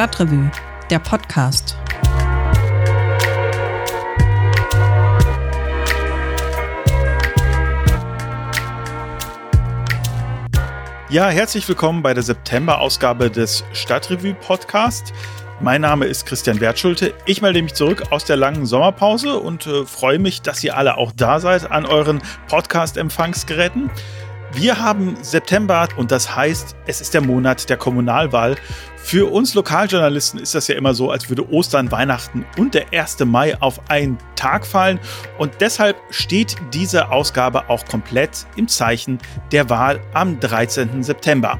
Stadtrevue, der Podcast. Ja, herzlich willkommen bei der September-Ausgabe des Stadtrevue Podcast. Mein Name ist Christian Wertschulte. Ich melde mich zurück aus der langen Sommerpause und äh, freue mich, dass ihr alle auch da seid an euren Podcast-Empfangsgeräten. Wir haben September und das heißt, es ist der Monat der Kommunalwahl. Für uns Lokaljournalisten ist das ja immer so, als würde Ostern, Weihnachten und der 1. Mai auf einen Tag fallen. Und deshalb steht diese Ausgabe auch komplett im Zeichen der Wahl am 13. September.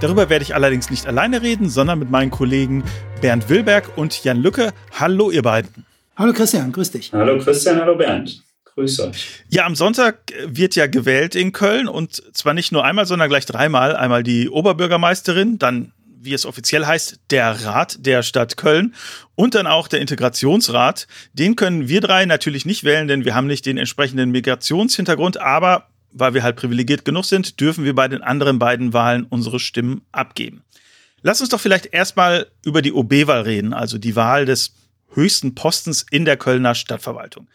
Darüber werde ich allerdings nicht alleine reden, sondern mit meinen Kollegen Bernd Wilberg und Jan Lücke. Hallo ihr beiden. Hallo Christian, grüß dich. Hallo Christian, hallo Bernd. Grüße euch. Ja, am Sonntag wird ja gewählt in Köln und zwar nicht nur einmal, sondern gleich dreimal. Einmal die Oberbürgermeisterin, dann wie es offiziell heißt, der Rat der Stadt Köln und dann auch der Integrationsrat. Den können wir drei natürlich nicht wählen, denn wir haben nicht den entsprechenden Migrationshintergrund, aber weil wir halt privilegiert genug sind, dürfen wir bei den anderen beiden Wahlen unsere Stimmen abgeben. Lass uns doch vielleicht erstmal über die OB-Wahl reden, also die Wahl des höchsten Postens in der Kölner Stadtverwaltung.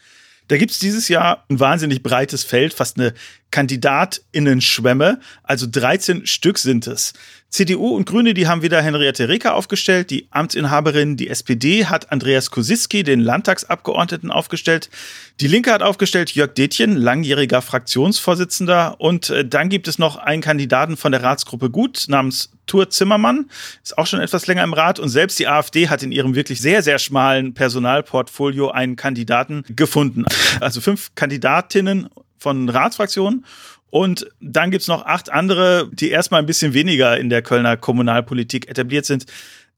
Da gibt es dieses Jahr ein wahnsinnig breites Feld, fast eine Kandidatinnen-Schwemme, also 13 Stück sind es. CDU und Grüne, die haben wieder Henriette Reker aufgestellt, die Amtsinhaberin, die SPD hat Andreas Kosiski, den Landtagsabgeordneten, aufgestellt. Die Linke hat aufgestellt Jörg Detjen, langjähriger Fraktionsvorsitzender. Und äh, dann gibt es noch einen Kandidaten von der Ratsgruppe Gut namens Tur Zimmermann, ist auch schon etwas länger im Rat. Und selbst die AfD hat in ihrem wirklich sehr, sehr schmalen Personalportfolio einen Kandidaten gefunden. Also fünf Kandidatinnen von Ratsfraktionen und dann gibt's noch acht andere, die erstmal ein bisschen weniger in der Kölner Kommunalpolitik etabliert sind.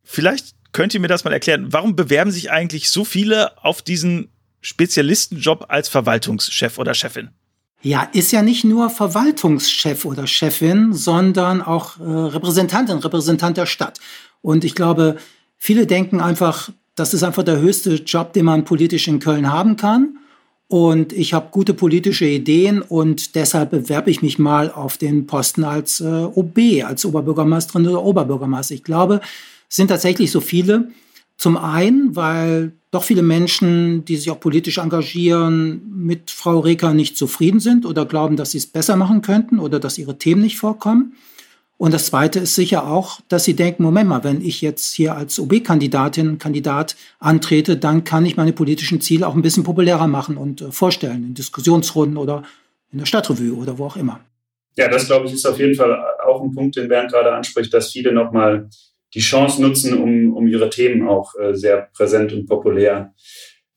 Vielleicht könnt ihr mir das mal erklären. Warum bewerben sich eigentlich so viele auf diesen Spezialistenjob als Verwaltungschef oder Chefin? Ja, ist ja nicht nur Verwaltungschef oder Chefin, sondern auch äh, Repräsentantin, Repräsentant der Stadt. Und ich glaube, viele denken einfach, das ist einfach der höchste Job, den man politisch in Köln haben kann. Und ich habe gute politische Ideen und deshalb bewerbe ich mich mal auf den Posten als äh, OB, als Oberbürgermeisterin oder Oberbürgermeister. Ich glaube, es sind tatsächlich so viele. Zum einen, weil doch viele Menschen, die sich auch politisch engagieren, mit Frau Reker nicht zufrieden sind oder glauben, dass sie es besser machen könnten oder dass ihre Themen nicht vorkommen. Und das Zweite ist sicher auch, dass sie denken, Moment mal, wenn ich jetzt hier als OB-Kandidatin, Kandidat antrete, dann kann ich meine politischen Ziele auch ein bisschen populärer machen und äh, vorstellen, in Diskussionsrunden oder in der Stadtrevue oder wo auch immer. Ja, das glaube ich ist auf jeden Fall auch ein Punkt, den Bernd gerade anspricht, dass viele nochmal die Chance nutzen, um, um ihre Themen auch äh, sehr präsent und populär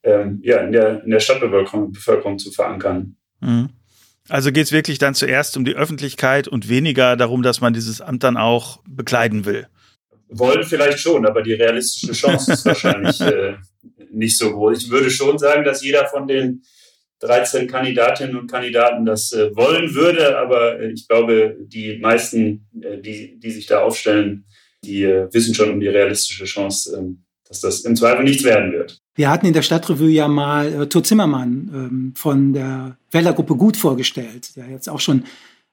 ähm, ja, in, der, in der Stadtbevölkerung Bevölkerung zu verankern. Mhm. Also geht es wirklich dann zuerst um die Öffentlichkeit und weniger darum, dass man dieses Amt dann auch bekleiden will. Wollen vielleicht schon, aber die realistische Chance ist wahrscheinlich äh, nicht so groß. Ich würde schon sagen, dass jeder von den 13 Kandidatinnen und Kandidaten das äh, wollen würde, aber äh, ich glaube, die meisten, äh, die, die sich da aufstellen, die äh, wissen schon um die realistische Chance, ähm, dass das im Zweifel nichts werden wird. Wir hatten in der Stadtrevue ja mal äh, Tur Zimmermann ähm, von der Wählergruppe Gut vorgestellt, der jetzt auch schon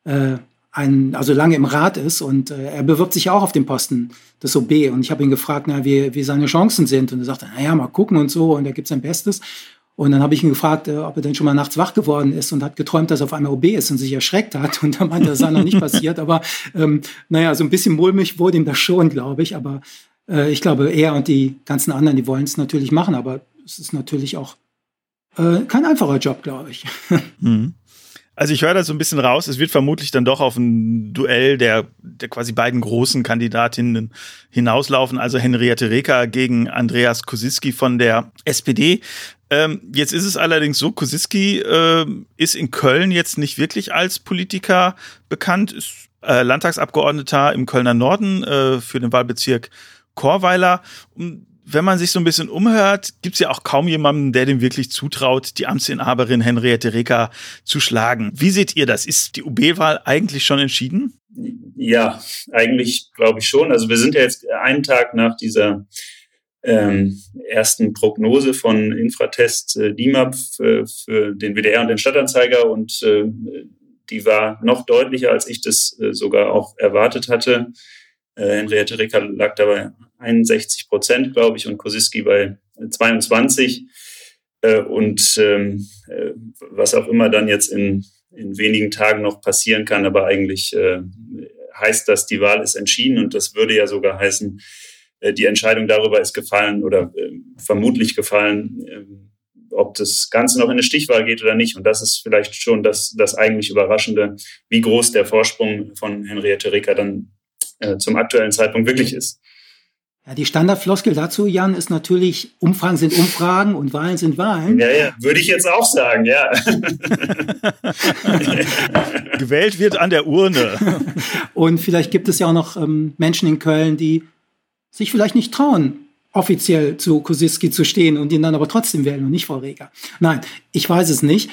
äh, ein, also lange im Rat ist und äh, er bewirbt sich auch auf den Posten des OB. Und ich habe ihn gefragt, na, wie, wie seine Chancen sind. Und er sagte, naja, mal gucken und so. Und er gibt sein Bestes. Und dann habe ich ihn gefragt, äh, ob er denn schon mal nachts wach geworden ist und hat geträumt, dass er auf einmal OB ist und sich erschreckt hat. Und dann meinte er, das sei noch nicht passiert. Aber ähm, naja, so ein bisschen mulmig wurde ihm das schon, glaube ich. Aber äh, ich glaube, er und die ganzen anderen, die wollen es natürlich machen. Aber es ist natürlich auch äh, kein einfacher Job, glaube ich. Mhm. Also ich höre da so ein bisschen raus, es wird vermutlich dann doch auf ein Duell der, der quasi beiden großen Kandidatinnen hinauslaufen, also Henriette Reker gegen Andreas Kosiski von der SPD. Ähm, jetzt ist es allerdings so, Kosiski äh, ist in Köln jetzt nicht wirklich als Politiker bekannt, ist äh, Landtagsabgeordneter im Kölner Norden äh, für den Wahlbezirk Chorweiler. Wenn man sich so ein bisschen umhört, gibt es ja auch kaum jemanden, der dem wirklich zutraut, die Amtsinhaberin Henriette Reker zu schlagen. Wie seht ihr das? Ist die UB-Wahl eigentlich schon entschieden? Ja, eigentlich glaube ich schon. Also wir sind ja jetzt einen Tag nach dieser ähm, ersten Prognose von Infratest äh, DIMAP für, für, den WDR und den Stadtanzeiger und äh, die war noch deutlicher, als ich das äh, sogar auch erwartet hatte. Äh, Henriette Reker lag dabei 61 Prozent, glaube ich, und Kosiski bei 22. Äh, und ähm, äh, was auch immer dann jetzt in, in wenigen Tagen noch passieren kann, aber eigentlich äh, heißt das, die Wahl ist entschieden und das würde ja sogar heißen, äh, die Entscheidung darüber ist gefallen oder äh, vermutlich gefallen, äh, ob das Ganze noch in eine Stichwahl geht oder nicht. Und das ist vielleicht schon das, das eigentlich Überraschende, wie groß der Vorsprung von Henriette Reker dann äh, zum aktuellen Zeitpunkt wirklich ist. Ja, die Standardfloskel dazu, Jan, ist natürlich, Umfragen sind Umfragen und Wahlen sind Wahlen. Ja, ja, würde ich jetzt auch sagen, ja. Gewählt wird an der Urne. und vielleicht gibt es ja auch noch ähm, Menschen in Köln, die sich vielleicht nicht trauen, offiziell zu Kosiski zu stehen und ihn dann aber trotzdem wählen und nicht Frau Reger. Nein, ich weiß es nicht.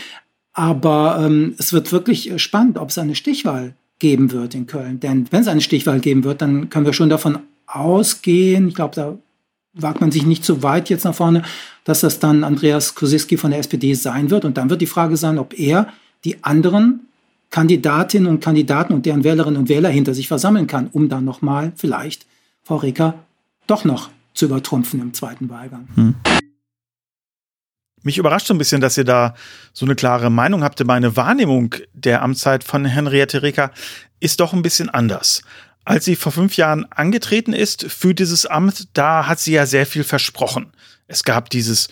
Aber ähm, es wird wirklich spannend, ob es eine Stichwahl geben wird in Köln. Denn wenn es eine Stichwahl geben wird, dann können wir schon davon ausgehen, ich glaube, da wagt man sich nicht so weit jetzt nach vorne, dass das dann Andreas Kosiski von der SPD sein wird. Und dann wird die Frage sein, ob er die anderen Kandidatinnen und Kandidaten und deren Wählerinnen und Wähler hinter sich versammeln kann, um dann nochmal vielleicht Frau Reker doch noch zu übertrumpfen im zweiten Wahlgang. Hm. Mich überrascht so ein bisschen, dass ihr da so eine klare Meinung habt. Meine Wahrnehmung der Amtszeit von Henriette Reker ist doch ein bisschen anders. Als sie vor fünf Jahren angetreten ist für dieses Amt, da hat sie ja sehr viel versprochen. Es gab dieses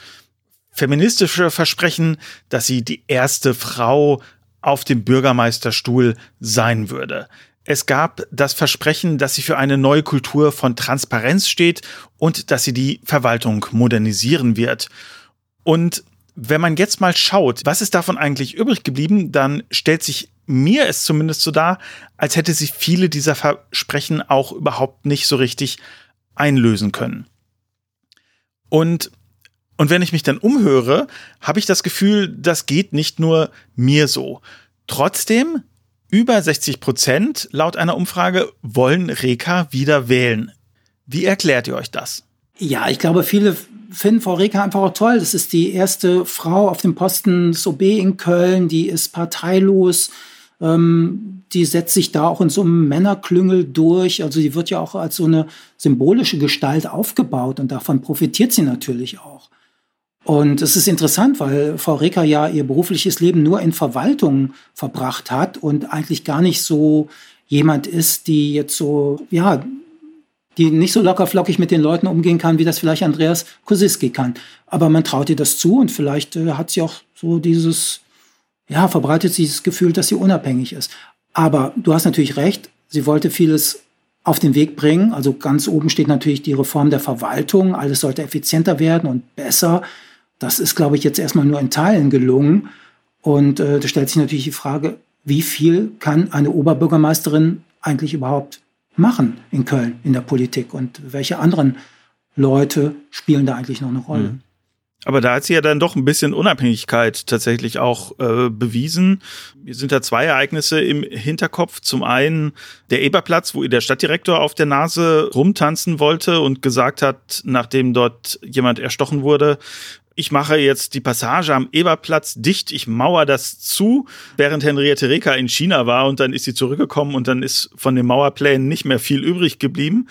feministische Versprechen, dass sie die erste Frau auf dem Bürgermeisterstuhl sein würde. Es gab das Versprechen, dass sie für eine neue Kultur von Transparenz steht und dass sie die Verwaltung modernisieren wird. Und wenn man jetzt mal schaut, was ist davon eigentlich übrig geblieben, dann stellt sich mir es zumindest so dar, als hätte sie viele dieser Versprechen auch überhaupt nicht so richtig einlösen können. Und und wenn ich mich dann umhöre, habe ich das Gefühl, das geht nicht nur mir so. Trotzdem über 60 Prozent laut einer Umfrage wollen Reka wieder wählen. Wie erklärt ihr euch das? Ja, ich glaube, viele finden Frau Reka einfach auch toll. Das ist die erste Frau auf dem Posten des OB in Köln, die ist parteilos. Ähm, die setzt sich da auch in so einem Männerklüngel durch. Also die wird ja auch als so eine symbolische Gestalt aufgebaut und davon profitiert sie natürlich auch. Und es ist interessant, weil Frau Reker ja ihr berufliches Leben nur in Verwaltung verbracht hat und eigentlich gar nicht so jemand ist, die jetzt so, ja, die nicht so locker flockig mit den Leuten umgehen kann, wie das vielleicht Andreas Kosiski kann. Aber man traut ihr das zu und vielleicht äh, hat sie auch so dieses, ja, verbreitet sie dieses Gefühl, dass sie unabhängig ist. Aber du hast natürlich recht, sie wollte vieles auf den Weg bringen. Also ganz oben steht natürlich die Reform der Verwaltung. Alles sollte effizienter werden und besser. Das ist, glaube ich, jetzt erstmal nur in Teilen gelungen. Und äh, da stellt sich natürlich die Frage, wie viel kann eine Oberbürgermeisterin eigentlich überhaupt machen in Köln in der Politik und welche anderen Leute spielen da eigentlich noch eine Rolle? Mhm. Aber da hat sie ja dann doch ein bisschen Unabhängigkeit tatsächlich auch äh, bewiesen. Mir sind da zwei Ereignisse im Hinterkopf. Zum einen der Eberplatz, wo ihr der Stadtdirektor auf der Nase rumtanzen wollte und gesagt hat, nachdem dort jemand erstochen wurde, ich mache jetzt die Passage am Eberplatz dicht, ich mauer das zu, während Henriette Reker in China war und dann ist sie zurückgekommen und dann ist von den Mauerplänen nicht mehr viel übrig geblieben.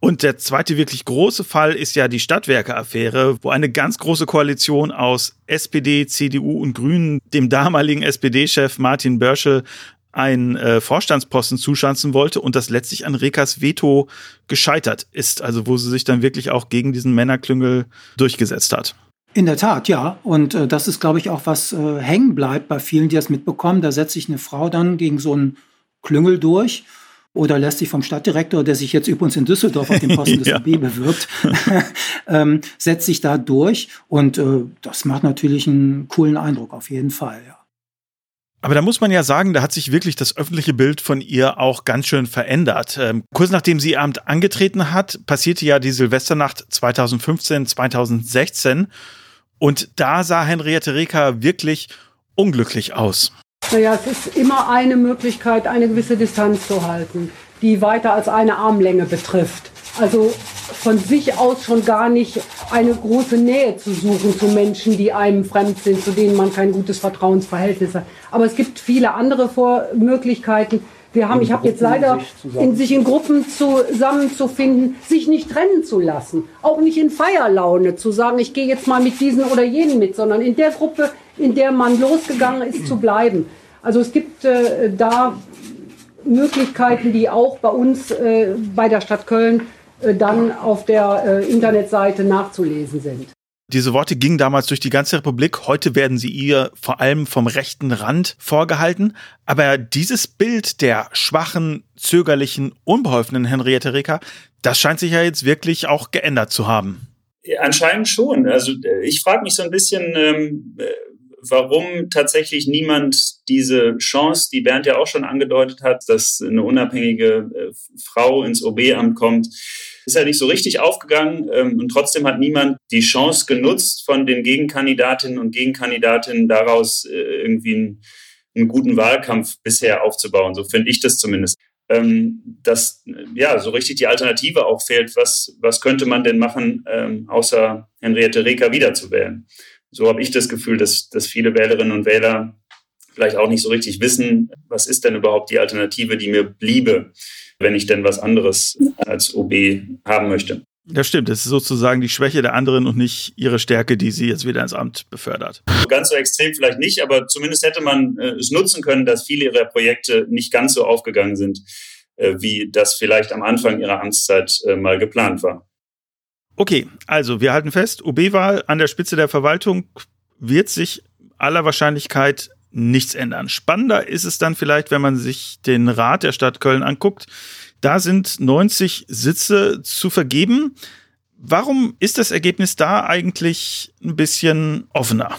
Und der zweite wirklich große Fall ist ja die Stadtwerke-Affäre, wo eine ganz große Koalition aus SPD, CDU und Grünen dem damaligen SPD-Chef Martin Börschel einen äh, Vorstandsposten zuschanzen wollte und das letztlich an Rekas Veto gescheitert ist, also wo sie sich dann wirklich auch gegen diesen Männerklüngel durchgesetzt hat. In der Tat, ja. Und äh, das ist, glaube ich, auch was äh, hängen bleibt bei vielen, die das mitbekommen. Da setzt sich eine Frau dann gegen so einen Klüngel durch oder lässt sich vom Stadtdirektor, der sich jetzt übrigens in Düsseldorf auf den Posten des OB bewirbt, ähm, setzt sich da durch. Und äh, das macht natürlich einen coolen Eindruck, auf jeden Fall, ja. Aber da muss man ja sagen, da hat sich wirklich das öffentliche Bild von ihr auch ganz schön verändert. Ähm, kurz nachdem sie ihr Amt angetreten hat, passierte ja die Silvesternacht 2015, 2016. Und da sah Henriette Reker wirklich unglücklich aus. Naja, es ist immer eine Möglichkeit, eine gewisse Distanz zu halten, die weiter als eine Armlänge betrifft. Also von sich aus schon gar nicht eine große Nähe zu suchen zu Menschen, die einem fremd sind, zu denen man kein gutes Vertrauensverhältnis hat. Aber es gibt viele andere Vor Möglichkeiten. Wir haben, ich habe jetzt leider in sich in Gruppen zusammenzufinden, sich nicht trennen zu lassen, auch nicht in Feierlaune zu sagen, ich gehe jetzt mal mit diesen oder jenen mit, sondern in der Gruppe, in der man losgegangen ist, zu bleiben. Also es gibt äh, da Möglichkeiten, die auch bei uns äh, bei der Stadt Köln dann auf der äh, Internetseite nachzulesen sind. Diese Worte gingen damals durch die ganze Republik. Heute werden sie ihr vor allem vom rechten Rand vorgehalten. Aber dieses Bild der schwachen, zögerlichen, unbeholfenen Henriette Reker, das scheint sich ja jetzt wirklich auch geändert zu haben. Anscheinend schon. Also ich frage mich so ein bisschen, ähm, warum tatsächlich niemand diese Chance, die Bernd ja auch schon angedeutet hat, dass eine unabhängige äh, Frau ins OB-Amt kommt, ist ja nicht so richtig aufgegangen ähm, und trotzdem hat niemand die Chance genutzt, von den Gegenkandidatinnen und Gegenkandidatinnen daraus äh, irgendwie einen, einen, guten Wahlkampf bisher aufzubauen. So finde ich das zumindest. Ähm, dass ja so richtig die Alternative auch fehlt. Was, was könnte man denn machen, ähm, außer Henriette Reker wiederzuwählen? So habe ich das Gefühl, dass, dass viele Wählerinnen und Wähler vielleicht auch nicht so richtig wissen, was ist denn überhaupt die Alternative, die mir bliebe wenn ich denn was anderes als OB haben möchte. Das stimmt, das ist sozusagen die Schwäche der anderen und nicht ihre Stärke, die sie jetzt wieder ins Amt befördert. Ganz so extrem vielleicht nicht, aber zumindest hätte man äh, es nutzen können, dass viele ihrer Projekte nicht ganz so aufgegangen sind, äh, wie das vielleicht am Anfang ihrer Amtszeit äh, mal geplant war. Okay, also wir halten fest, OB-Wahl an der Spitze der Verwaltung wird sich aller Wahrscheinlichkeit nichts ändern. Spannender ist es dann vielleicht, wenn man sich den Rat der Stadt Köln anguckt. Da sind 90 Sitze zu vergeben. Warum ist das Ergebnis da eigentlich ein bisschen offener?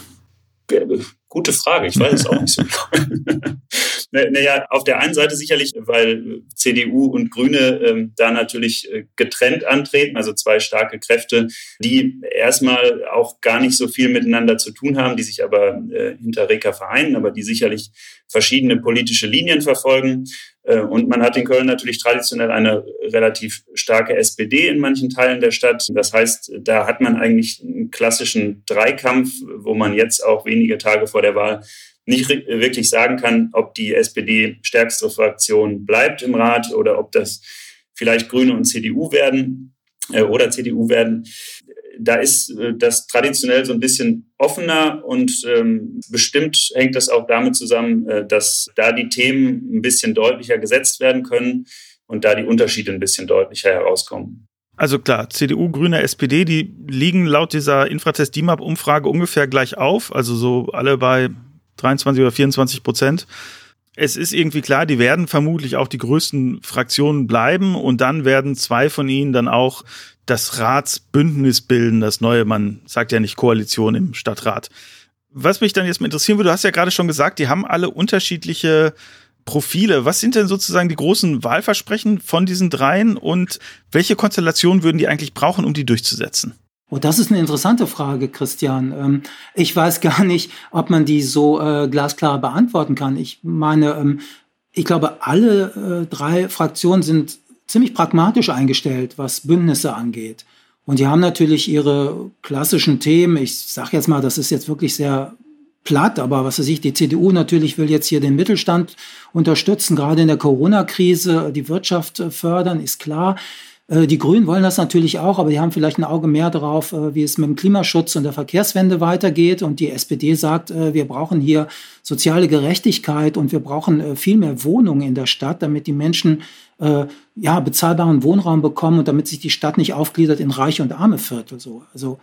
Gute Frage, ich weiß es auch nicht so. naja, auf der einen Seite sicherlich, weil CDU und Grüne ähm, da natürlich äh, getrennt antreten, also zwei starke Kräfte, die erstmal auch gar nicht so viel miteinander zu tun haben, die sich aber äh, hinter Reka vereinen, aber die sicherlich verschiedene politische Linien verfolgen. Äh, und man hat in Köln natürlich traditionell eine relativ starke SPD in manchen Teilen der Stadt. Das heißt, da hat man eigentlich einen klassischen Dreikampf, wo man jetzt auch wenige Tage vor der Wahl nicht wirklich sagen kann, ob die SPD stärkste Fraktion bleibt im Rat oder ob das vielleicht Grüne und CDU werden äh, oder CDU werden da ist äh, das traditionell so ein bisschen offener und ähm, bestimmt hängt das auch damit zusammen, äh, dass da die Themen ein bisschen deutlicher gesetzt werden können und da die Unterschiede ein bisschen deutlicher herauskommen. Also klar, CDU, Grüne, SPD, die liegen laut dieser Infratest DIMAP-Umfrage ungefähr gleich auf, also so alle bei 23 oder 24 Prozent. Es ist irgendwie klar, die werden vermutlich auch die größten Fraktionen bleiben und dann werden zwei von ihnen dann auch das Ratsbündnis bilden, das neue, man sagt ja nicht Koalition im Stadtrat. Was mich dann jetzt mal interessieren würde, du hast ja gerade schon gesagt, die haben alle unterschiedliche Profile. Was sind denn sozusagen die großen Wahlversprechen von diesen dreien und welche Konstellationen würden die eigentlich brauchen, um die durchzusetzen? Oh, das ist eine interessante Frage, Christian. Ähm, ich weiß gar nicht, ob man die so äh, glasklar beantworten kann. Ich meine, ähm, ich glaube, alle äh, drei Fraktionen sind ziemlich pragmatisch eingestellt, was Bündnisse angeht. Und die haben natürlich ihre klassischen Themen. Ich sage jetzt mal, das ist jetzt wirklich sehr platt, aber was weiß ich, die CDU natürlich will jetzt hier den Mittelstand unterstützen, gerade in der Corona-Krise die Wirtschaft äh, fördern, ist klar. Äh, die Grünen wollen das natürlich auch, aber die haben vielleicht ein Auge mehr darauf, äh, wie es mit dem Klimaschutz und der Verkehrswende weitergeht. Und die SPD sagt, äh, wir brauchen hier soziale Gerechtigkeit und wir brauchen viel mehr Wohnungen in der Stadt, damit die Menschen ja, bezahlbaren Wohnraum bekommen und damit sich die Stadt nicht aufgliedert in reiche und arme Viertel. So. Also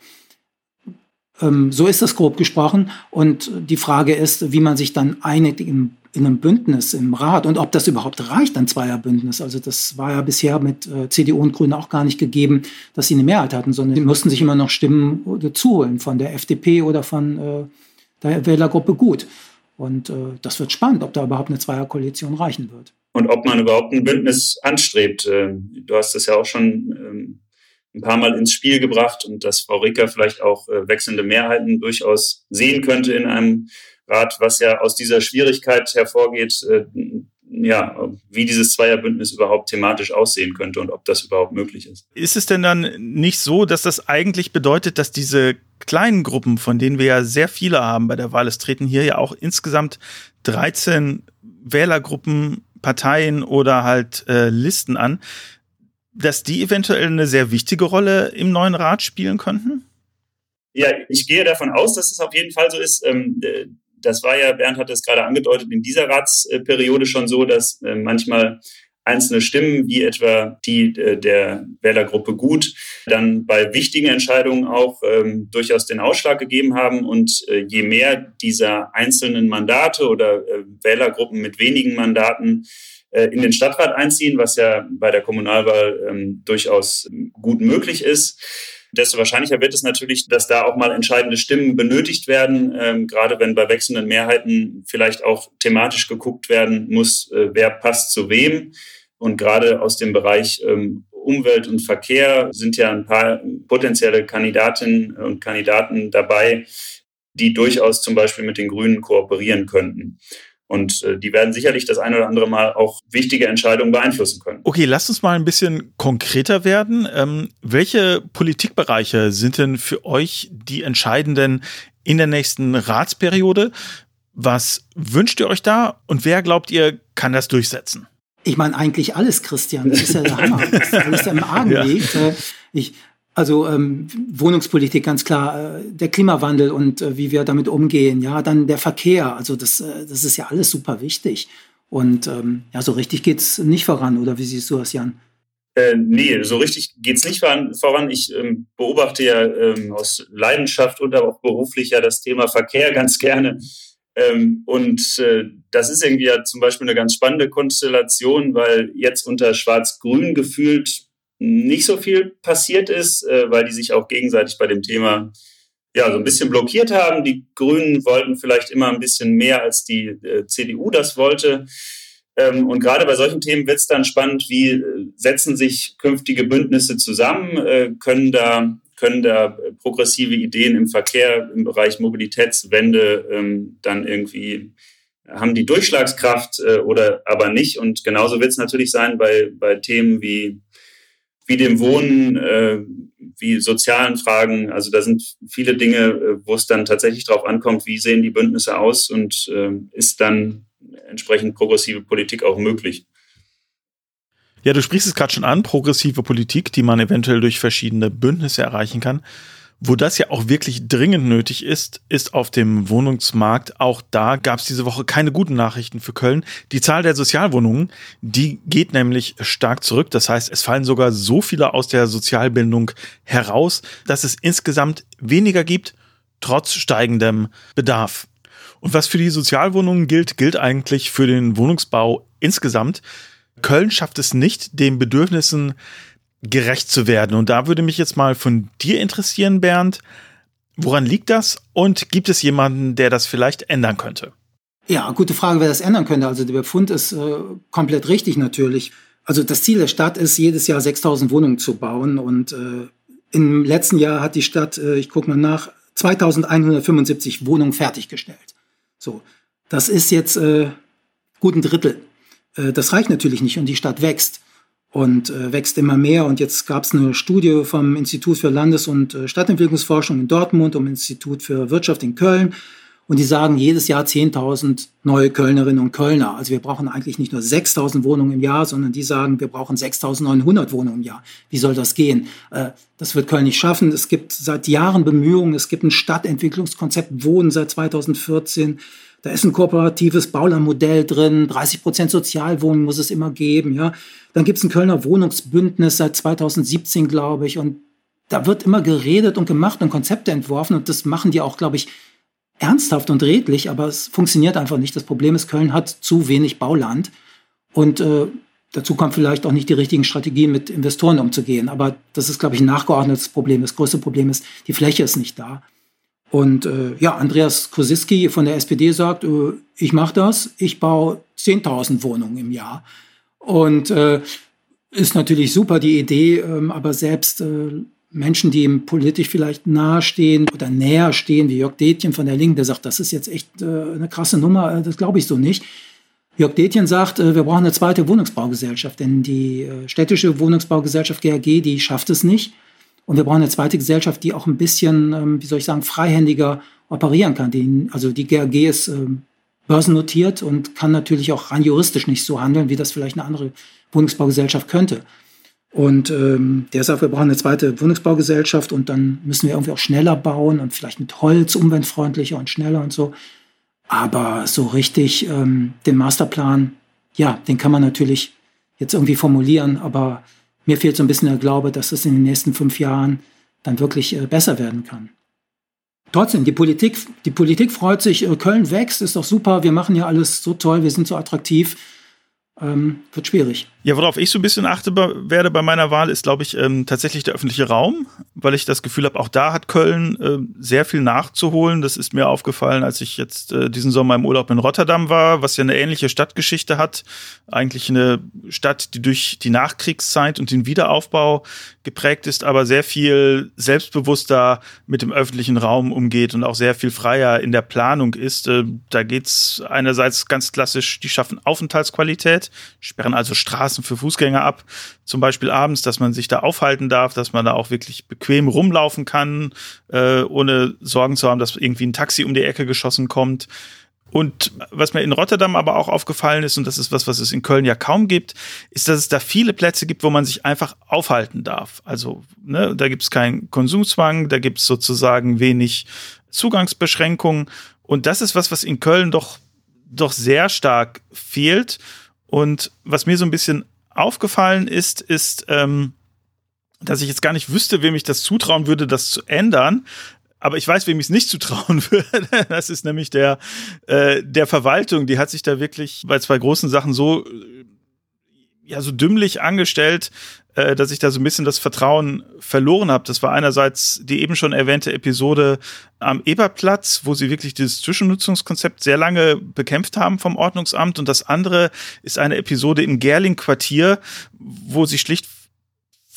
ähm, so ist das grob gesprochen. Und die Frage ist, wie man sich dann einigt im in einem Bündnis im Rat und ob das überhaupt reicht, ein Zweierbündnis. Also das war ja bisher mit äh, CDU und Grünen auch gar nicht gegeben, dass sie eine Mehrheit hatten, sondern sie mussten sich immer noch Stimmen zuholen von der FDP oder von äh, der Wählergruppe Gut. Und äh, das wird spannend, ob da überhaupt eine Zweierkoalition reichen wird. Und ob man überhaupt ein Bündnis anstrebt. Ähm, du hast es ja auch schon ähm, ein paar Mal ins Spiel gebracht und dass Frau Ricker vielleicht auch äh, wechselnde Mehrheiten durchaus sehen könnte in einem Rat, was ja aus dieser Schwierigkeit hervorgeht, äh, ja, wie dieses Zweierbündnis überhaupt thematisch aussehen könnte und ob das überhaupt möglich ist. Ist es denn dann nicht so, dass das eigentlich bedeutet, dass diese kleinen Gruppen, von denen wir ja sehr viele haben bei der Wahl, es treten hier ja auch insgesamt 13 Wählergruppen Parteien oder halt äh, Listen an, dass die eventuell eine sehr wichtige Rolle im neuen Rat spielen könnten? Ja, ich gehe davon aus, dass es auf jeden Fall so ist. Ähm, das war ja, Bernd hat es gerade angedeutet, in dieser Ratsperiode schon so, dass äh, manchmal einzelne Stimmen, wie etwa die äh, der Wählergruppe Gut, dann bei wichtigen Entscheidungen auch ähm, durchaus den Ausschlag gegeben haben. Und äh, je mehr dieser einzelnen Mandate oder äh, Wählergruppen mit wenigen Mandaten in den Stadtrat einziehen, was ja bei der Kommunalwahl ähm, durchaus gut möglich ist, desto wahrscheinlicher wird es natürlich, dass da auch mal entscheidende Stimmen benötigt werden, ähm, gerade wenn bei wechselnden Mehrheiten vielleicht auch thematisch geguckt werden muss, äh, wer passt zu wem. Und gerade aus dem Bereich ähm, Umwelt und Verkehr sind ja ein paar potenzielle Kandidatinnen und Kandidaten dabei, die durchaus zum Beispiel mit den Grünen kooperieren könnten. Und äh, die werden sicherlich das eine oder andere Mal auch wichtige Entscheidungen beeinflussen können. Okay, lasst uns mal ein bisschen konkreter werden. Ähm, welche Politikbereiche sind denn für euch die entscheidenden in der nächsten Ratsperiode? Was wünscht ihr euch da und wer glaubt ihr kann das durchsetzen? Ich meine eigentlich alles, Christian. Das ist ja der Hammer, was alles da im Argen ja. liegt. Äh, ich, also ähm, Wohnungspolitik ganz klar, äh, der Klimawandel und äh, wie wir damit umgehen, ja, dann der Verkehr, also das, äh, das ist ja alles super wichtig. Und ähm, ja, so richtig geht's nicht voran, oder wie siehst du das, Jan? Äh, nee, so richtig geht's nicht voran. Ich ähm, beobachte ja ähm, aus Leidenschaft und aber auch beruflich ja das Thema Verkehr ganz gerne. Ähm, und äh, das ist irgendwie ja zum Beispiel eine ganz spannende Konstellation, weil jetzt unter Schwarz-Grün gefühlt nicht so viel passiert ist, äh, weil die sich auch gegenseitig bei dem Thema ja so ein bisschen blockiert haben. Die Grünen wollten vielleicht immer ein bisschen mehr, als die äh, CDU das wollte. Ähm, und gerade bei solchen Themen wird es dann spannend, wie äh, setzen sich künftige Bündnisse zusammen, äh, können da können da progressive Ideen im Verkehr, im Bereich Mobilitätswende ähm, dann irgendwie haben die Durchschlagskraft äh, oder aber nicht. Und genauso wird es natürlich sein bei, bei Themen wie, wie dem Wohnen, äh, wie sozialen Fragen. Also da sind viele Dinge, äh, wo es dann tatsächlich darauf ankommt, wie sehen die Bündnisse aus und äh, ist dann entsprechend progressive Politik auch möglich. Ja, du sprichst es gerade schon an, progressive Politik, die man eventuell durch verschiedene Bündnisse erreichen kann. Wo das ja auch wirklich dringend nötig ist, ist auf dem Wohnungsmarkt. Auch da gab es diese Woche keine guten Nachrichten für Köln. Die Zahl der Sozialwohnungen, die geht nämlich stark zurück. Das heißt, es fallen sogar so viele aus der Sozialbildung heraus, dass es insgesamt weniger gibt, trotz steigendem Bedarf. Und was für die Sozialwohnungen gilt, gilt eigentlich für den Wohnungsbau insgesamt. Köln schafft es nicht, den Bedürfnissen gerecht zu werden. Und da würde mich jetzt mal von dir interessieren, Bernd, woran liegt das und gibt es jemanden, der das vielleicht ändern könnte? Ja, gute Frage, wer das ändern könnte. Also der Befund ist äh, komplett richtig natürlich. Also das Ziel der Stadt ist, jedes Jahr 6000 Wohnungen zu bauen. Und äh, im letzten Jahr hat die Stadt, äh, ich gucke mal nach, 2175 Wohnungen fertiggestellt. So, das ist jetzt äh, gut ein Drittel. Äh, das reicht natürlich nicht und die Stadt wächst und äh, wächst immer mehr. Und jetzt gab es eine Studie vom Institut für Landes- und äh, Stadtentwicklungsforschung in Dortmund und Institut für Wirtschaft in Köln. Und die sagen jedes Jahr 10.000 neue Kölnerinnen und Kölner. Also wir brauchen eigentlich nicht nur 6.000 Wohnungen im Jahr, sondern die sagen, wir brauchen 6.900 Wohnungen im Jahr. Wie soll das gehen? Äh, das wird Köln nicht schaffen. Es gibt seit Jahren Bemühungen. Es gibt ein Stadtentwicklungskonzept Wohnen seit 2014. Da ist ein kooperatives Baulermodell drin, 30 Prozent Sozialwohnungen muss es immer geben. Ja. Dann gibt es ein Kölner Wohnungsbündnis seit 2017, glaube ich. Und da wird immer geredet und gemacht und Konzepte entworfen. Und das machen die auch, glaube ich, ernsthaft und redlich. Aber es funktioniert einfach nicht. Das Problem ist, Köln hat zu wenig Bauland. Und äh, dazu kommt vielleicht auch nicht die richtigen Strategien, mit Investoren umzugehen. Aber das ist, glaube ich, ein nachgeordnetes Problem. Das größte Problem ist, die Fläche ist nicht da. Und äh, ja, Andreas Kosiski von der SPD sagt, äh, ich mache das, ich baue 10.000 Wohnungen im Jahr. Und äh, ist natürlich super die Idee, ähm, aber selbst äh, Menschen, die ihm politisch vielleicht nahestehen oder näher stehen, wie Jörg Detjen von der Linken, der sagt, das ist jetzt echt äh, eine krasse Nummer, äh, das glaube ich so nicht. Jörg Detjen sagt, wir brauchen eine zweite Wohnungsbaugesellschaft, denn die städtische Wohnungsbaugesellschaft GAG, die schafft es nicht. Und wir brauchen eine zweite Gesellschaft, die auch ein bisschen, ähm, wie soll ich sagen, freihändiger operieren kann. Die, also die GAG ist ähm, börsennotiert und kann natürlich auch rein juristisch nicht so handeln, wie das vielleicht eine andere Wohnungsbaugesellschaft könnte. Und ähm, der sagt, wir brauchen eine zweite Wohnungsbaugesellschaft und dann müssen wir irgendwie auch schneller bauen und vielleicht mit Holz umweltfreundlicher und schneller und so. Aber so richtig ähm, den Masterplan, ja, den kann man natürlich jetzt irgendwie formulieren, aber mir fehlt so ein bisschen der Glaube, dass es in den nächsten fünf Jahren dann wirklich äh, besser werden kann. Trotzdem, die Politik, die Politik freut sich, äh, Köln wächst, ist doch super, wir machen ja alles so toll, wir sind so attraktiv ähm, wird schwierig. Ja, worauf ich so ein bisschen achte werde bei meiner Wahl, ist, glaube ich, ähm, tatsächlich der öffentliche Raum, weil ich das Gefühl habe, auch da hat Köln äh, sehr viel nachzuholen. Das ist mir aufgefallen, als ich jetzt äh, diesen Sommer im Urlaub in Rotterdam war, was ja eine ähnliche Stadtgeschichte hat. Eigentlich eine Stadt, die durch die Nachkriegszeit und den Wiederaufbau geprägt ist, aber sehr viel selbstbewusster mit dem öffentlichen Raum umgeht und auch sehr viel freier in der Planung ist. Äh, da geht's einerseits ganz klassisch, die schaffen Aufenthaltsqualität, sperren also Straßen für Fußgänger ab, zum Beispiel abends, dass man sich da aufhalten darf, dass man da auch wirklich bequem rumlaufen kann, äh, ohne Sorgen zu haben, dass irgendwie ein Taxi um die Ecke geschossen kommt. Und was mir in Rotterdam aber auch aufgefallen ist, und das ist was, was es in Köln ja kaum gibt, ist, dass es da viele Plätze gibt, wo man sich einfach aufhalten darf. Also ne, da gibt es keinen Konsumzwang, da gibt es sozusagen wenig Zugangsbeschränkungen. Und das ist was, was in Köln doch, doch sehr stark fehlt. Und was mir so ein bisschen aufgefallen ist, ist, ähm, dass ich jetzt gar nicht wüsste, wem ich das zutrauen würde, das zu ändern aber ich weiß, wem ich es nicht zutrauen würde. Das ist nämlich der, äh, der Verwaltung. Die hat sich da wirklich bei zwei großen Sachen so, äh, ja, so dümmlich angestellt, äh, dass ich da so ein bisschen das Vertrauen verloren habe. Das war einerseits die eben schon erwähnte Episode am Eberplatz, wo sie wirklich dieses Zwischennutzungskonzept sehr lange bekämpft haben vom Ordnungsamt. Und das andere ist eine Episode im Gerling-Quartier, wo sie schlicht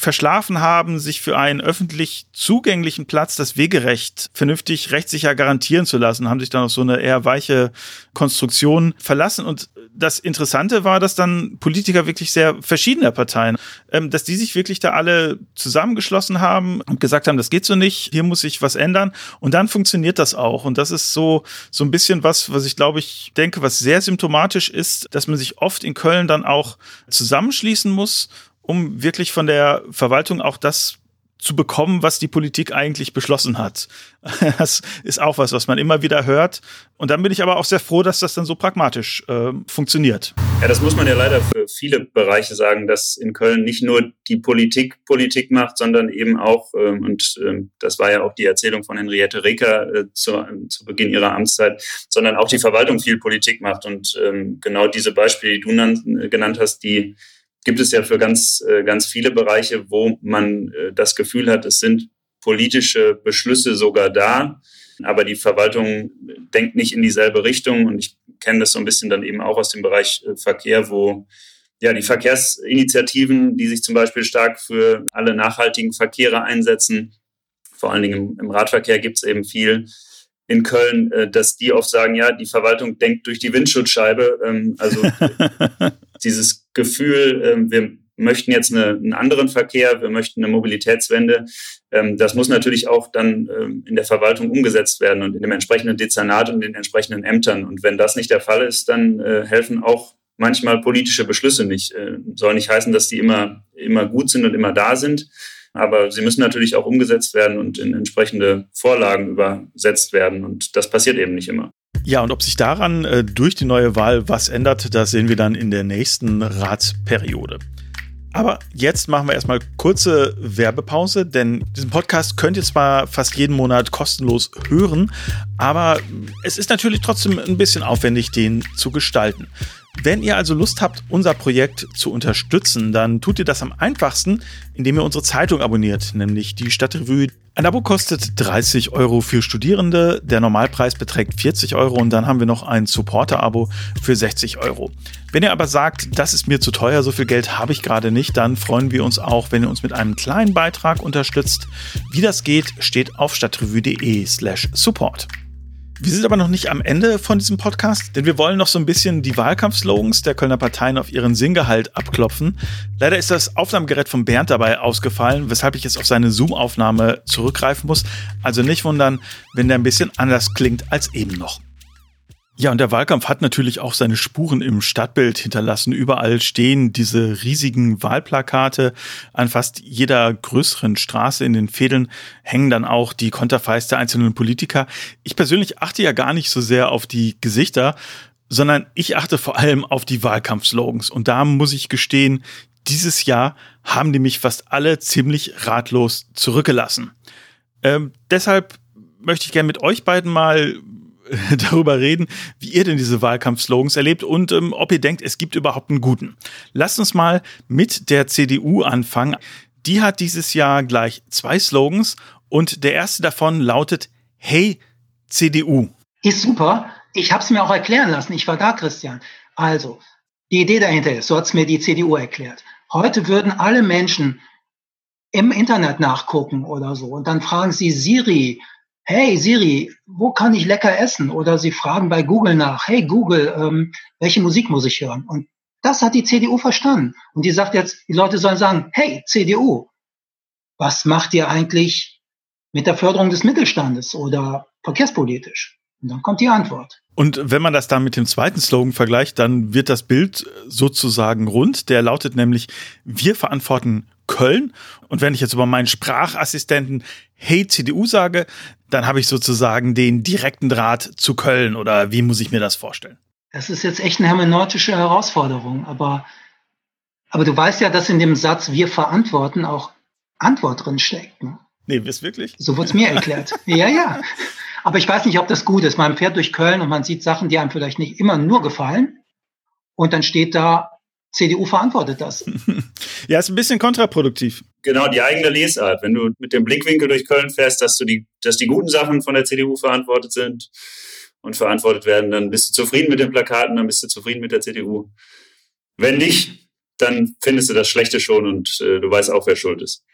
verschlafen haben, sich für einen öffentlich zugänglichen Platz das Wegerecht vernünftig rechtssicher garantieren zu lassen, haben sich dann auf so eine eher weiche Konstruktion verlassen. Und das Interessante war, dass dann Politiker wirklich sehr verschiedener Parteien, ähm, dass die sich wirklich da alle zusammengeschlossen haben und gesagt haben, das geht so nicht, hier muss sich was ändern. Und dann funktioniert das auch. Und das ist so, so ein bisschen was, was ich glaube ich denke, was sehr symptomatisch ist, dass man sich oft in Köln dann auch zusammenschließen muss um wirklich von der Verwaltung auch das zu bekommen, was die Politik eigentlich beschlossen hat. Das ist auch was, was man immer wieder hört. Und dann bin ich aber auch sehr froh, dass das dann so pragmatisch äh, funktioniert. Ja, das muss man ja leider für viele Bereiche sagen, dass in Köln nicht nur die Politik Politik macht, sondern eben auch, ähm, und ähm, das war ja auch die Erzählung von Henriette Reker äh, zu, zu Beginn ihrer Amtszeit, sondern auch die Verwaltung viel Politik macht. Und ähm, genau diese Beispiele, die du genannt hast, die gibt es ja für ganz, äh, ganz viele Bereiche, wo man äh, das Gefühl hat, es sind politische Beschlüsse sogar da, aber die Verwaltung denkt nicht in dieselbe Richtung. Und ich kenne das so ein bisschen dann eben auch aus dem Bereich äh, Verkehr, wo ja die Verkehrsinitiativen, die sich zum Beispiel stark für alle nachhaltigen Verkehre einsetzen, vor allen Dingen im, Radverkehr gibt es eben viel in Köln, dass die oft sagen, ja, die Verwaltung denkt durch die Windschutzscheibe. Ähm, also dieses Gefühl, ähm, wir möchten jetzt eine, einen anderen Verkehr, wir möchten eine Mobilitätswende. Ähm, das muss natürlich auch dann ähm, in der Verwaltung umgesetzt werden und in dem entsprechenden Dezernat und den entsprechenden Ämtern. Und wenn das nicht der Fall ist, dann äh, helfen auch manchmal politische Beschlüsse nicht. Äh, soll nicht heißen, dass die immer, immer gut sind und immer da sind. Aber sie müssen natürlich auch umgesetzt werden und in entsprechende Vorlagen übersetzt werden. Und das passiert eben nicht immer. Ja, und ob sich daran äh, durch die neue Wahl was ändert, das sehen wir dann in der nächsten Ratsperiode. Aber jetzt machen wir erstmal kurze Werbepause, denn diesen Podcast könnt ihr zwar fast jeden Monat kostenlos hören, aber es ist natürlich trotzdem ein bisschen aufwendig, den zu gestalten. Wenn ihr also Lust habt, unser Projekt zu unterstützen, dann tut ihr das am einfachsten, indem ihr unsere Zeitung abonniert, nämlich die Stadtrevue. Ein Abo kostet 30 Euro für Studierende, der Normalpreis beträgt 40 Euro und dann haben wir noch ein Supporter-Abo für 60 Euro. Wenn ihr aber sagt, das ist mir zu teuer, so viel Geld habe ich gerade nicht, dann freuen wir uns auch, wenn ihr uns mit einem kleinen Beitrag unterstützt. Wie das geht, steht auf stadtrevue.de slash support. Wir sind aber noch nicht am Ende von diesem Podcast, denn wir wollen noch so ein bisschen die Wahlkampfslogans der Kölner Parteien auf ihren Singgehalt abklopfen. Leider ist das Aufnahmegerät von Bernd dabei ausgefallen, weshalb ich jetzt auf seine Zoom-Aufnahme zurückgreifen muss. Also nicht wundern, wenn der ein bisschen anders klingt als eben noch. Ja, und der Wahlkampf hat natürlich auch seine Spuren im Stadtbild hinterlassen. Überall stehen diese riesigen Wahlplakate. An fast jeder größeren Straße in den Fädeln hängen dann auch die Konterfeis der einzelnen Politiker. Ich persönlich achte ja gar nicht so sehr auf die Gesichter, sondern ich achte vor allem auf die Wahlkampfslogans. Und da muss ich gestehen, dieses Jahr haben die mich fast alle ziemlich ratlos zurückgelassen. Ähm, deshalb möchte ich gerne mit euch beiden mal darüber reden, wie ihr denn diese Wahlkampfslogans erlebt und ähm, ob ihr denkt, es gibt überhaupt einen guten. Lasst uns mal mit der CDU anfangen. Die hat dieses Jahr gleich zwei Slogans und der erste davon lautet Hey CDU. Ist super. Ich habe es mir auch erklären lassen. Ich war da, Christian. Also, die Idee dahinter ist, so hat es mir die CDU erklärt. Heute würden alle Menschen im Internet nachgucken oder so und dann fragen sie Siri, hey Siri, wo kann ich lecker essen? Oder sie fragen bei Google nach, hey Google, ähm, welche Musik muss ich hören? Und das hat die CDU verstanden. Und die sagt jetzt, die Leute sollen sagen, hey CDU, was macht ihr eigentlich mit der Förderung des Mittelstandes oder verkehrspolitisch? Und dann kommt die Antwort. Und wenn man das dann mit dem zweiten Slogan vergleicht, dann wird das Bild sozusagen rund. Der lautet nämlich, wir verantworten Köln. Und wenn ich jetzt über meinen Sprachassistenten Hey CDU sage, dann habe ich sozusagen den direkten Draht zu Köln. Oder wie muss ich mir das vorstellen? Das ist jetzt echt eine hermeneutische Herausforderung. Aber, aber du weißt ja, dass in dem Satz wir verantworten auch Antwort drin steckt. Ne? Nee, ist wirklich? So wurde es mir erklärt. ja, ja. Aber ich weiß nicht, ob das gut ist. Man fährt durch Köln und man sieht Sachen, die einem vielleicht nicht immer nur gefallen. Und dann steht da, CDU verantwortet das. ja, ist ein bisschen kontraproduktiv. Genau, die eigene Lesart. Wenn du mit dem Blickwinkel durch Köln fährst, dass du die, dass die guten Sachen von der CDU verantwortet sind und verantwortet werden, dann bist du zufrieden mit den Plakaten, dann bist du zufrieden mit der CDU. Wenn nicht, dann findest du das Schlechte schon und äh, du weißt auch, wer schuld ist.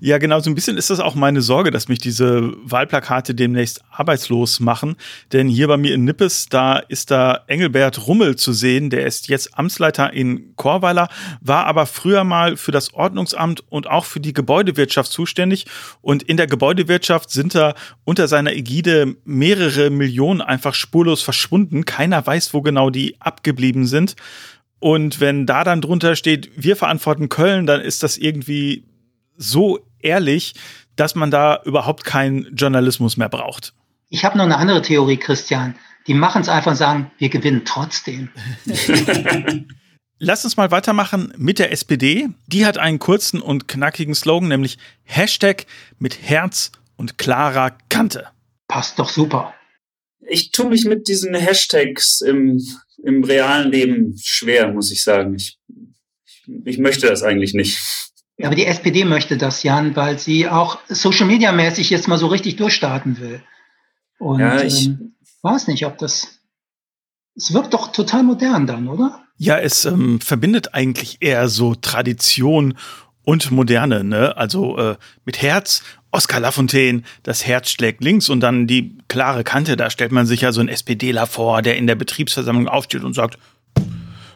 Ja, genau, so ein bisschen ist das auch meine Sorge, dass mich diese Wahlplakate demnächst arbeitslos machen. Denn hier bei mir in Nippes, da ist da Engelbert Rummel zu sehen. Der ist jetzt Amtsleiter in Chorweiler, war aber früher mal für das Ordnungsamt und auch für die Gebäudewirtschaft zuständig. Und in der Gebäudewirtschaft sind da unter seiner Ägide mehrere Millionen einfach spurlos verschwunden. Keiner weiß, wo genau die abgeblieben sind. Und wenn da dann drunter steht, wir verantworten Köln, dann ist das irgendwie so ehrlich, dass man da überhaupt keinen Journalismus mehr braucht. Ich habe noch eine andere Theorie, Christian. Die machen es einfach und sagen, wir gewinnen trotzdem. Lass uns mal weitermachen mit der SPD. Die hat einen kurzen und knackigen Slogan, nämlich Hashtag mit Herz und klarer Kante. Passt doch super. Ich tue mich mit diesen Hashtags im, im realen Leben schwer, muss ich sagen. Ich, ich möchte das eigentlich nicht. Aber die SPD möchte das, Jan, weil sie auch Social Media mäßig jetzt mal so richtig durchstarten will. Und ja, ich ähm, weiß nicht, ob das. Es wirkt doch total modern dann, oder? Ja, es ähm, verbindet eigentlich eher so Tradition und Moderne, ne? Also äh, mit Herz, Oskar Lafontaine, das Herz schlägt links und dann die klare Kante, da stellt man sich ja so einen SPDler vor, der in der Betriebsversammlung aufsteht und sagt,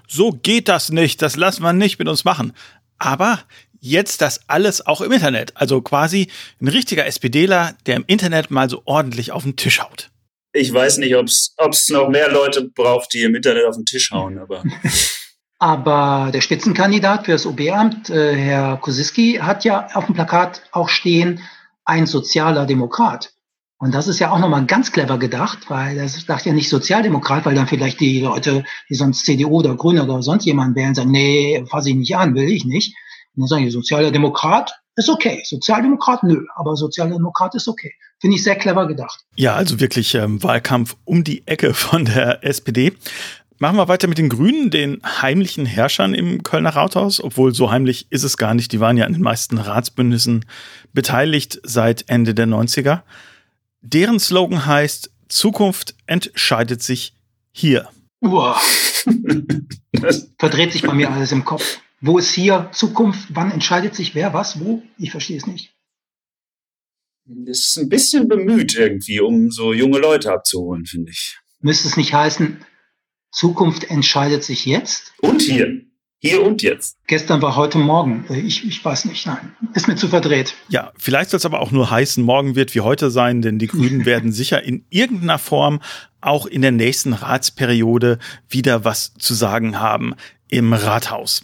so geht das nicht, das lassen wir nicht mit uns machen. Aber jetzt das alles auch im Internet. Also quasi ein richtiger SPDler, der im Internet mal so ordentlich auf den Tisch haut. Ich weiß nicht, ob es noch mehr Leute braucht, die im Internet auf den Tisch hauen, aber. aber der Spitzenkandidat für das OB-Amt, äh, Herr Kosiski, hat ja auf dem Plakat auch stehen, ein sozialer Demokrat. Und das ist ja auch nochmal ganz clever gedacht, weil das sagt ja nicht Sozialdemokrat, weil dann vielleicht die Leute, die sonst CDU oder Grüne oder sonst jemand wählen, sagen, nee, fasse ich nicht an, will ich nicht. Und dann sagen die, sozialer Demokrat ist okay. Sozialdemokrat, nö. Aber Sozialdemokrat ist okay. Finde ich sehr clever gedacht. Ja, also wirklich ähm, Wahlkampf um die Ecke von der SPD. Machen wir weiter mit den Grünen, den heimlichen Herrschern im Kölner Rathaus, obwohl so heimlich ist es gar nicht. Die waren ja an den meisten Ratsbündnissen beteiligt seit Ende der 90er. Deren Slogan heißt, Zukunft entscheidet sich hier. Uah. Das verdreht sich bei mir alles im Kopf. Wo ist hier Zukunft? Wann entscheidet sich wer was wo? Ich verstehe es nicht. Das ist ein bisschen bemüht irgendwie, um so junge Leute abzuholen, finde ich. Müsste es nicht heißen, Zukunft entscheidet sich jetzt? Und hier. Hier und jetzt. Gestern war heute Morgen. Ich, ich weiß nicht, nein. Ist mir zu verdreht. Ja, vielleicht soll es aber auch nur heißen, morgen wird wie heute sein, denn die Grünen werden sicher in irgendeiner Form auch in der nächsten Ratsperiode wieder was zu sagen haben im Rathaus.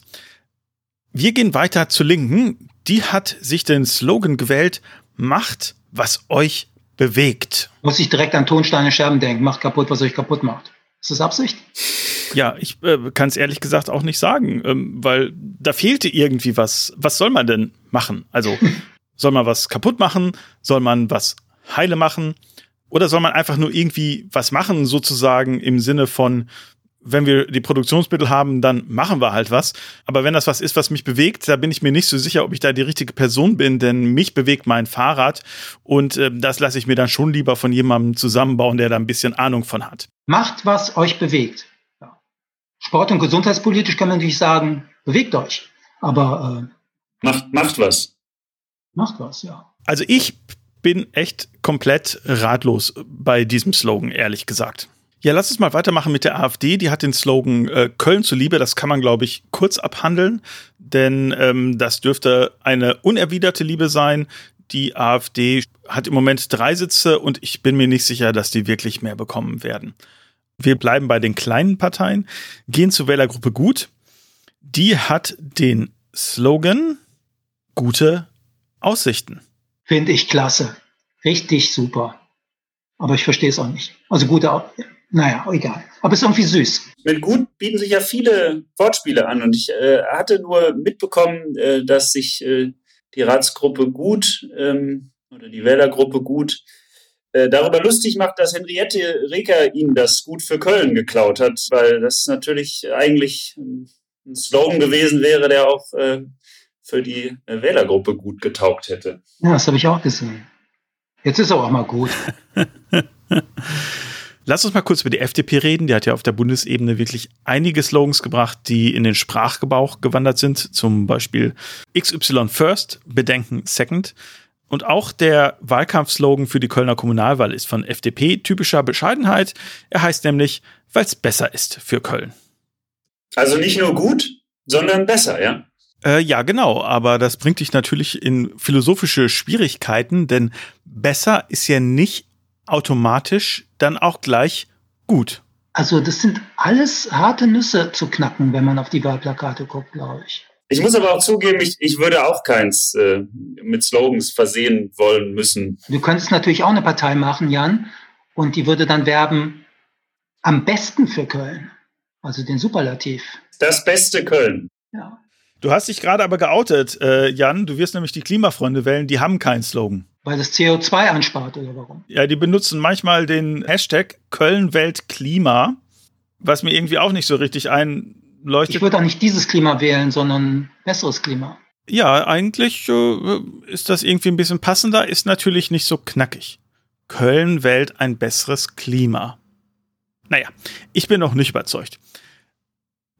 Wir gehen weiter zur Linken. Die hat sich den Slogan gewählt, macht, was euch bewegt. Muss ich direkt an Tonsteine Scherben denken, macht kaputt, was euch kaputt macht. Ist das Absicht? Ja, ich äh, kann es ehrlich gesagt auch nicht sagen, ähm, weil da fehlte irgendwie was. Was soll man denn machen? Also soll man was kaputt machen? Soll man was heile machen? Oder soll man einfach nur irgendwie was machen, sozusagen im Sinne von, wenn wir die Produktionsmittel haben, dann machen wir halt was. Aber wenn das was ist, was mich bewegt, da bin ich mir nicht so sicher, ob ich da die richtige Person bin, denn mich bewegt mein Fahrrad und äh, das lasse ich mir dann schon lieber von jemandem zusammenbauen, der da ein bisschen Ahnung von hat. Macht, was euch bewegt. Sport- und gesundheitspolitisch kann man natürlich sagen, bewegt euch. Aber äh, macht, macht was. Macht was, ja. Also ich bin echt komplett ratlos bei diesem Slogan, ehrlich gesagt. Ja, lass uns mal weitermachen mit der AfD. Die hat den Slogan äh, Köln zuliebe. Das kann man, glaube ich, kurz abhandeln, denn ähm, das dürfte eine unerwiderte Liebe sein. Die AfD hat im Moment drei Sitze und ich bin mir nicht sicher, dass die wirklich mehr bekommen werden. Wir bleiben bei den kleinen Parteien, gehen zur Wählergruppe Gut. Die hat den Slogan gute Aussichten. Finde ich klasse. Richtig super. Aber ich verstehe es auch nicht. Also gute naja, egal. Aber es ist irgendwie süß. Mit gut bieten sich ja viele Wortspiele an. Und ich äh, hatte nur mitbekommen, äh, dass sich äh, die Ratsgruppe gut ähm, oder die Wählergruppe gut äh, darüber lustig macht, dass Henriette Reker ihnen das gut für Köln geklaut hat, weil das natürlich eigentlich ein Slogan gewesen wäre, der auch äh, für die äh, Wählergruppe gut getaugt hätte. Ja, das habe ich auch gesehen. Jetzt ist er auch mal gut. Lass uns mal kurz über die FDP reden. Die hat ja auf der Bundesebene wirklich einige Slogans gebracht, die in den Sprachgebrauch gewandert sind. Zum Beispiel XY First, Bedenken Second. Und auch der Wahlkampfslogan für die Kölner Kommunalwahl ist von FDP typischer Bescheidenheit. Er heißt nämlich, weil es besser ist für Köln. Also nicht nur gut, sondern besser, ja? Äh, ja, genau. Aber das bringt dich natürlich in philosophische Schwierigkeiten, denn besser ist ja nicht automatisch dann auch gleich gut. Also das sind alles harte Nüsse zu knacken, wenn man auf die Wahlplakate guckt, glaube ich. Ich muss aber auch zugeben, ich, ich würde auch keins äh, mit Slogans versehen wollen müssen. Du könntest natürlich auch eine Partei machen, Jan, und die würde dann werben, am besten für Köln. Also den Superlativ. Das beste Köln. Ja. Du hast dich gerade aber geoutet, äh, Jan. Du wirst nämlich die Klimafreunde wählen, die haben keinen Slogan. Weil das CO2 anspart oder warum? Ja, die benutzen manchmal den Hashtag Köln-Welt-Klima, was mir irgendwie auch nicht so richtig einleuchtet. Ich würde auch nicht dieses Klima wählen, sondern besseres Klima. Ja, eigentlich äh, ist das irgendwie ein bisschen passender, ist natürlich nicht so knackig. Köln wählt ein besseres Klima. Naja, ich bin noch nicht überzeugt.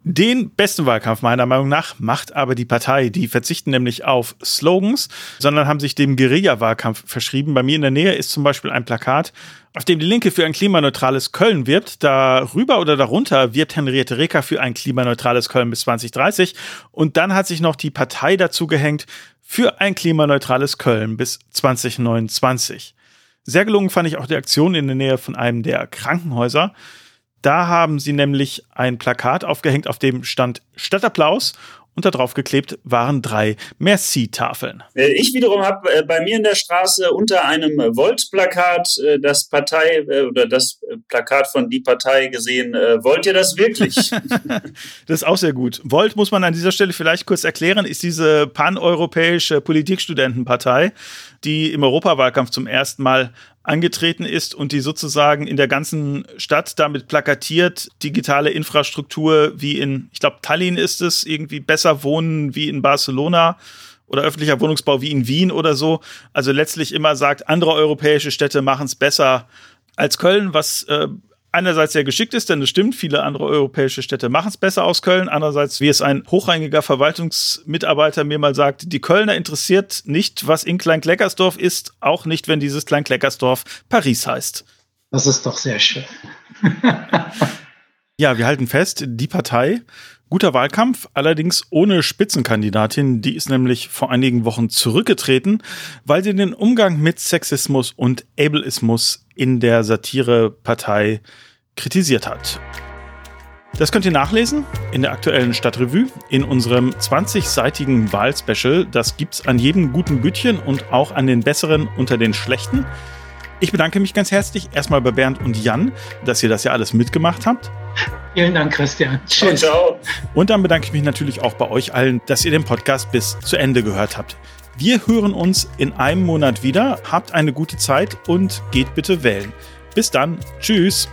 Den besten Wahlkampf meiner Meinung nach macht aber die Partei. Die verzichten nämlich auf Slogans, sondern haben sich dem Guerilla-Wahlkampf verschrieben. Bei mir in der Nähe ist zum Beispiel ein Plakat, auf dem die Linke für ein klimaneutrales Köln wirbt. Darüber oder darunter wirbt Henriette Reker für ein klimaneutrales Köln bis 2030. Und dann hat sich noch die Partei dazu gehängt für ein klimaneutrales Köln bis 2029. Sehr gelungen fand ich auch die Aktion in der Nähe von einem der Krankenhäuser. Da haben sie nämlich ein Plakat aufgehängt, auf dem stand Stadtapplaus und da drauf geklebt waren drei Merci-Tafeln. Äh, ich wiederum habe äh, bei mir in der Straße unter einem Volt-Plakat äh, das Partei oder das Plakat von die Partei gesehen. Wollt ihr das wirklich? das ist auch sehr gut. Volt muss man an dieser Stelle vielleicht kurz erklären, ist diese paneuropäische Politikstudentenpartei, die im Europawahlkampf zum ersten Mal angetreten ist und die sozusagen in der ganzen Stadt damit plakatiert, digitale Infrastruktur wie in, ich glaube, Tallinn ist es, irgendwie besser wohnen wie in Barcelona oder öffentlicher Wohnungsbau wie in Wien oder so. Also letztlich immer sagt, andere europäische Städte machen es besser als Köln, was äh, einerseits sehr geschickt ist, denn es stimmt, viele andere europäische Städte machen es besser aus Köln. Andererseits, wie es ein hochrangiger Verwaltungsmitarbeiter mir mal sagt, die Kölner interessiert nicht, was in Klein-Kleckersdorf ist, auch nicht, wenn dieses Klein-Kleckersdorf Paris heißt. Das ist doch sehr schön. Ja, wir halten fest, die Partei, guter Wahlkampf, allerdings ohne Spitzenkandidatin, die ist nämlich vor einigen Wochen zurückgetreten, weil sie den Umgang mit Sexismus und Ableismus in der Satirepartei kritisiert hat. Das könnt ihr nachlesen in der aktuellen Stadtrevue in unserem 20-seitigen Wahlspecial. Das gibt's an jedem guten Bütchen und auch an den besseren unter den schlechten. Ich bedanke mich ganz herzlich erstmal bei Bernd und Jan, dass ihr das ja alles mitgemacht habt. Vielen Dank, Christian. Tschüss. Ciao. Und dann bedanke ich mich natürlich auch bei euch allen, dass ihr den Podcast bis zu Ende gehört habt. Wir hören uns in einem Monat wieder. Habt eine gute Zeit und geht bitte wählen. Bis dann. Tschüss.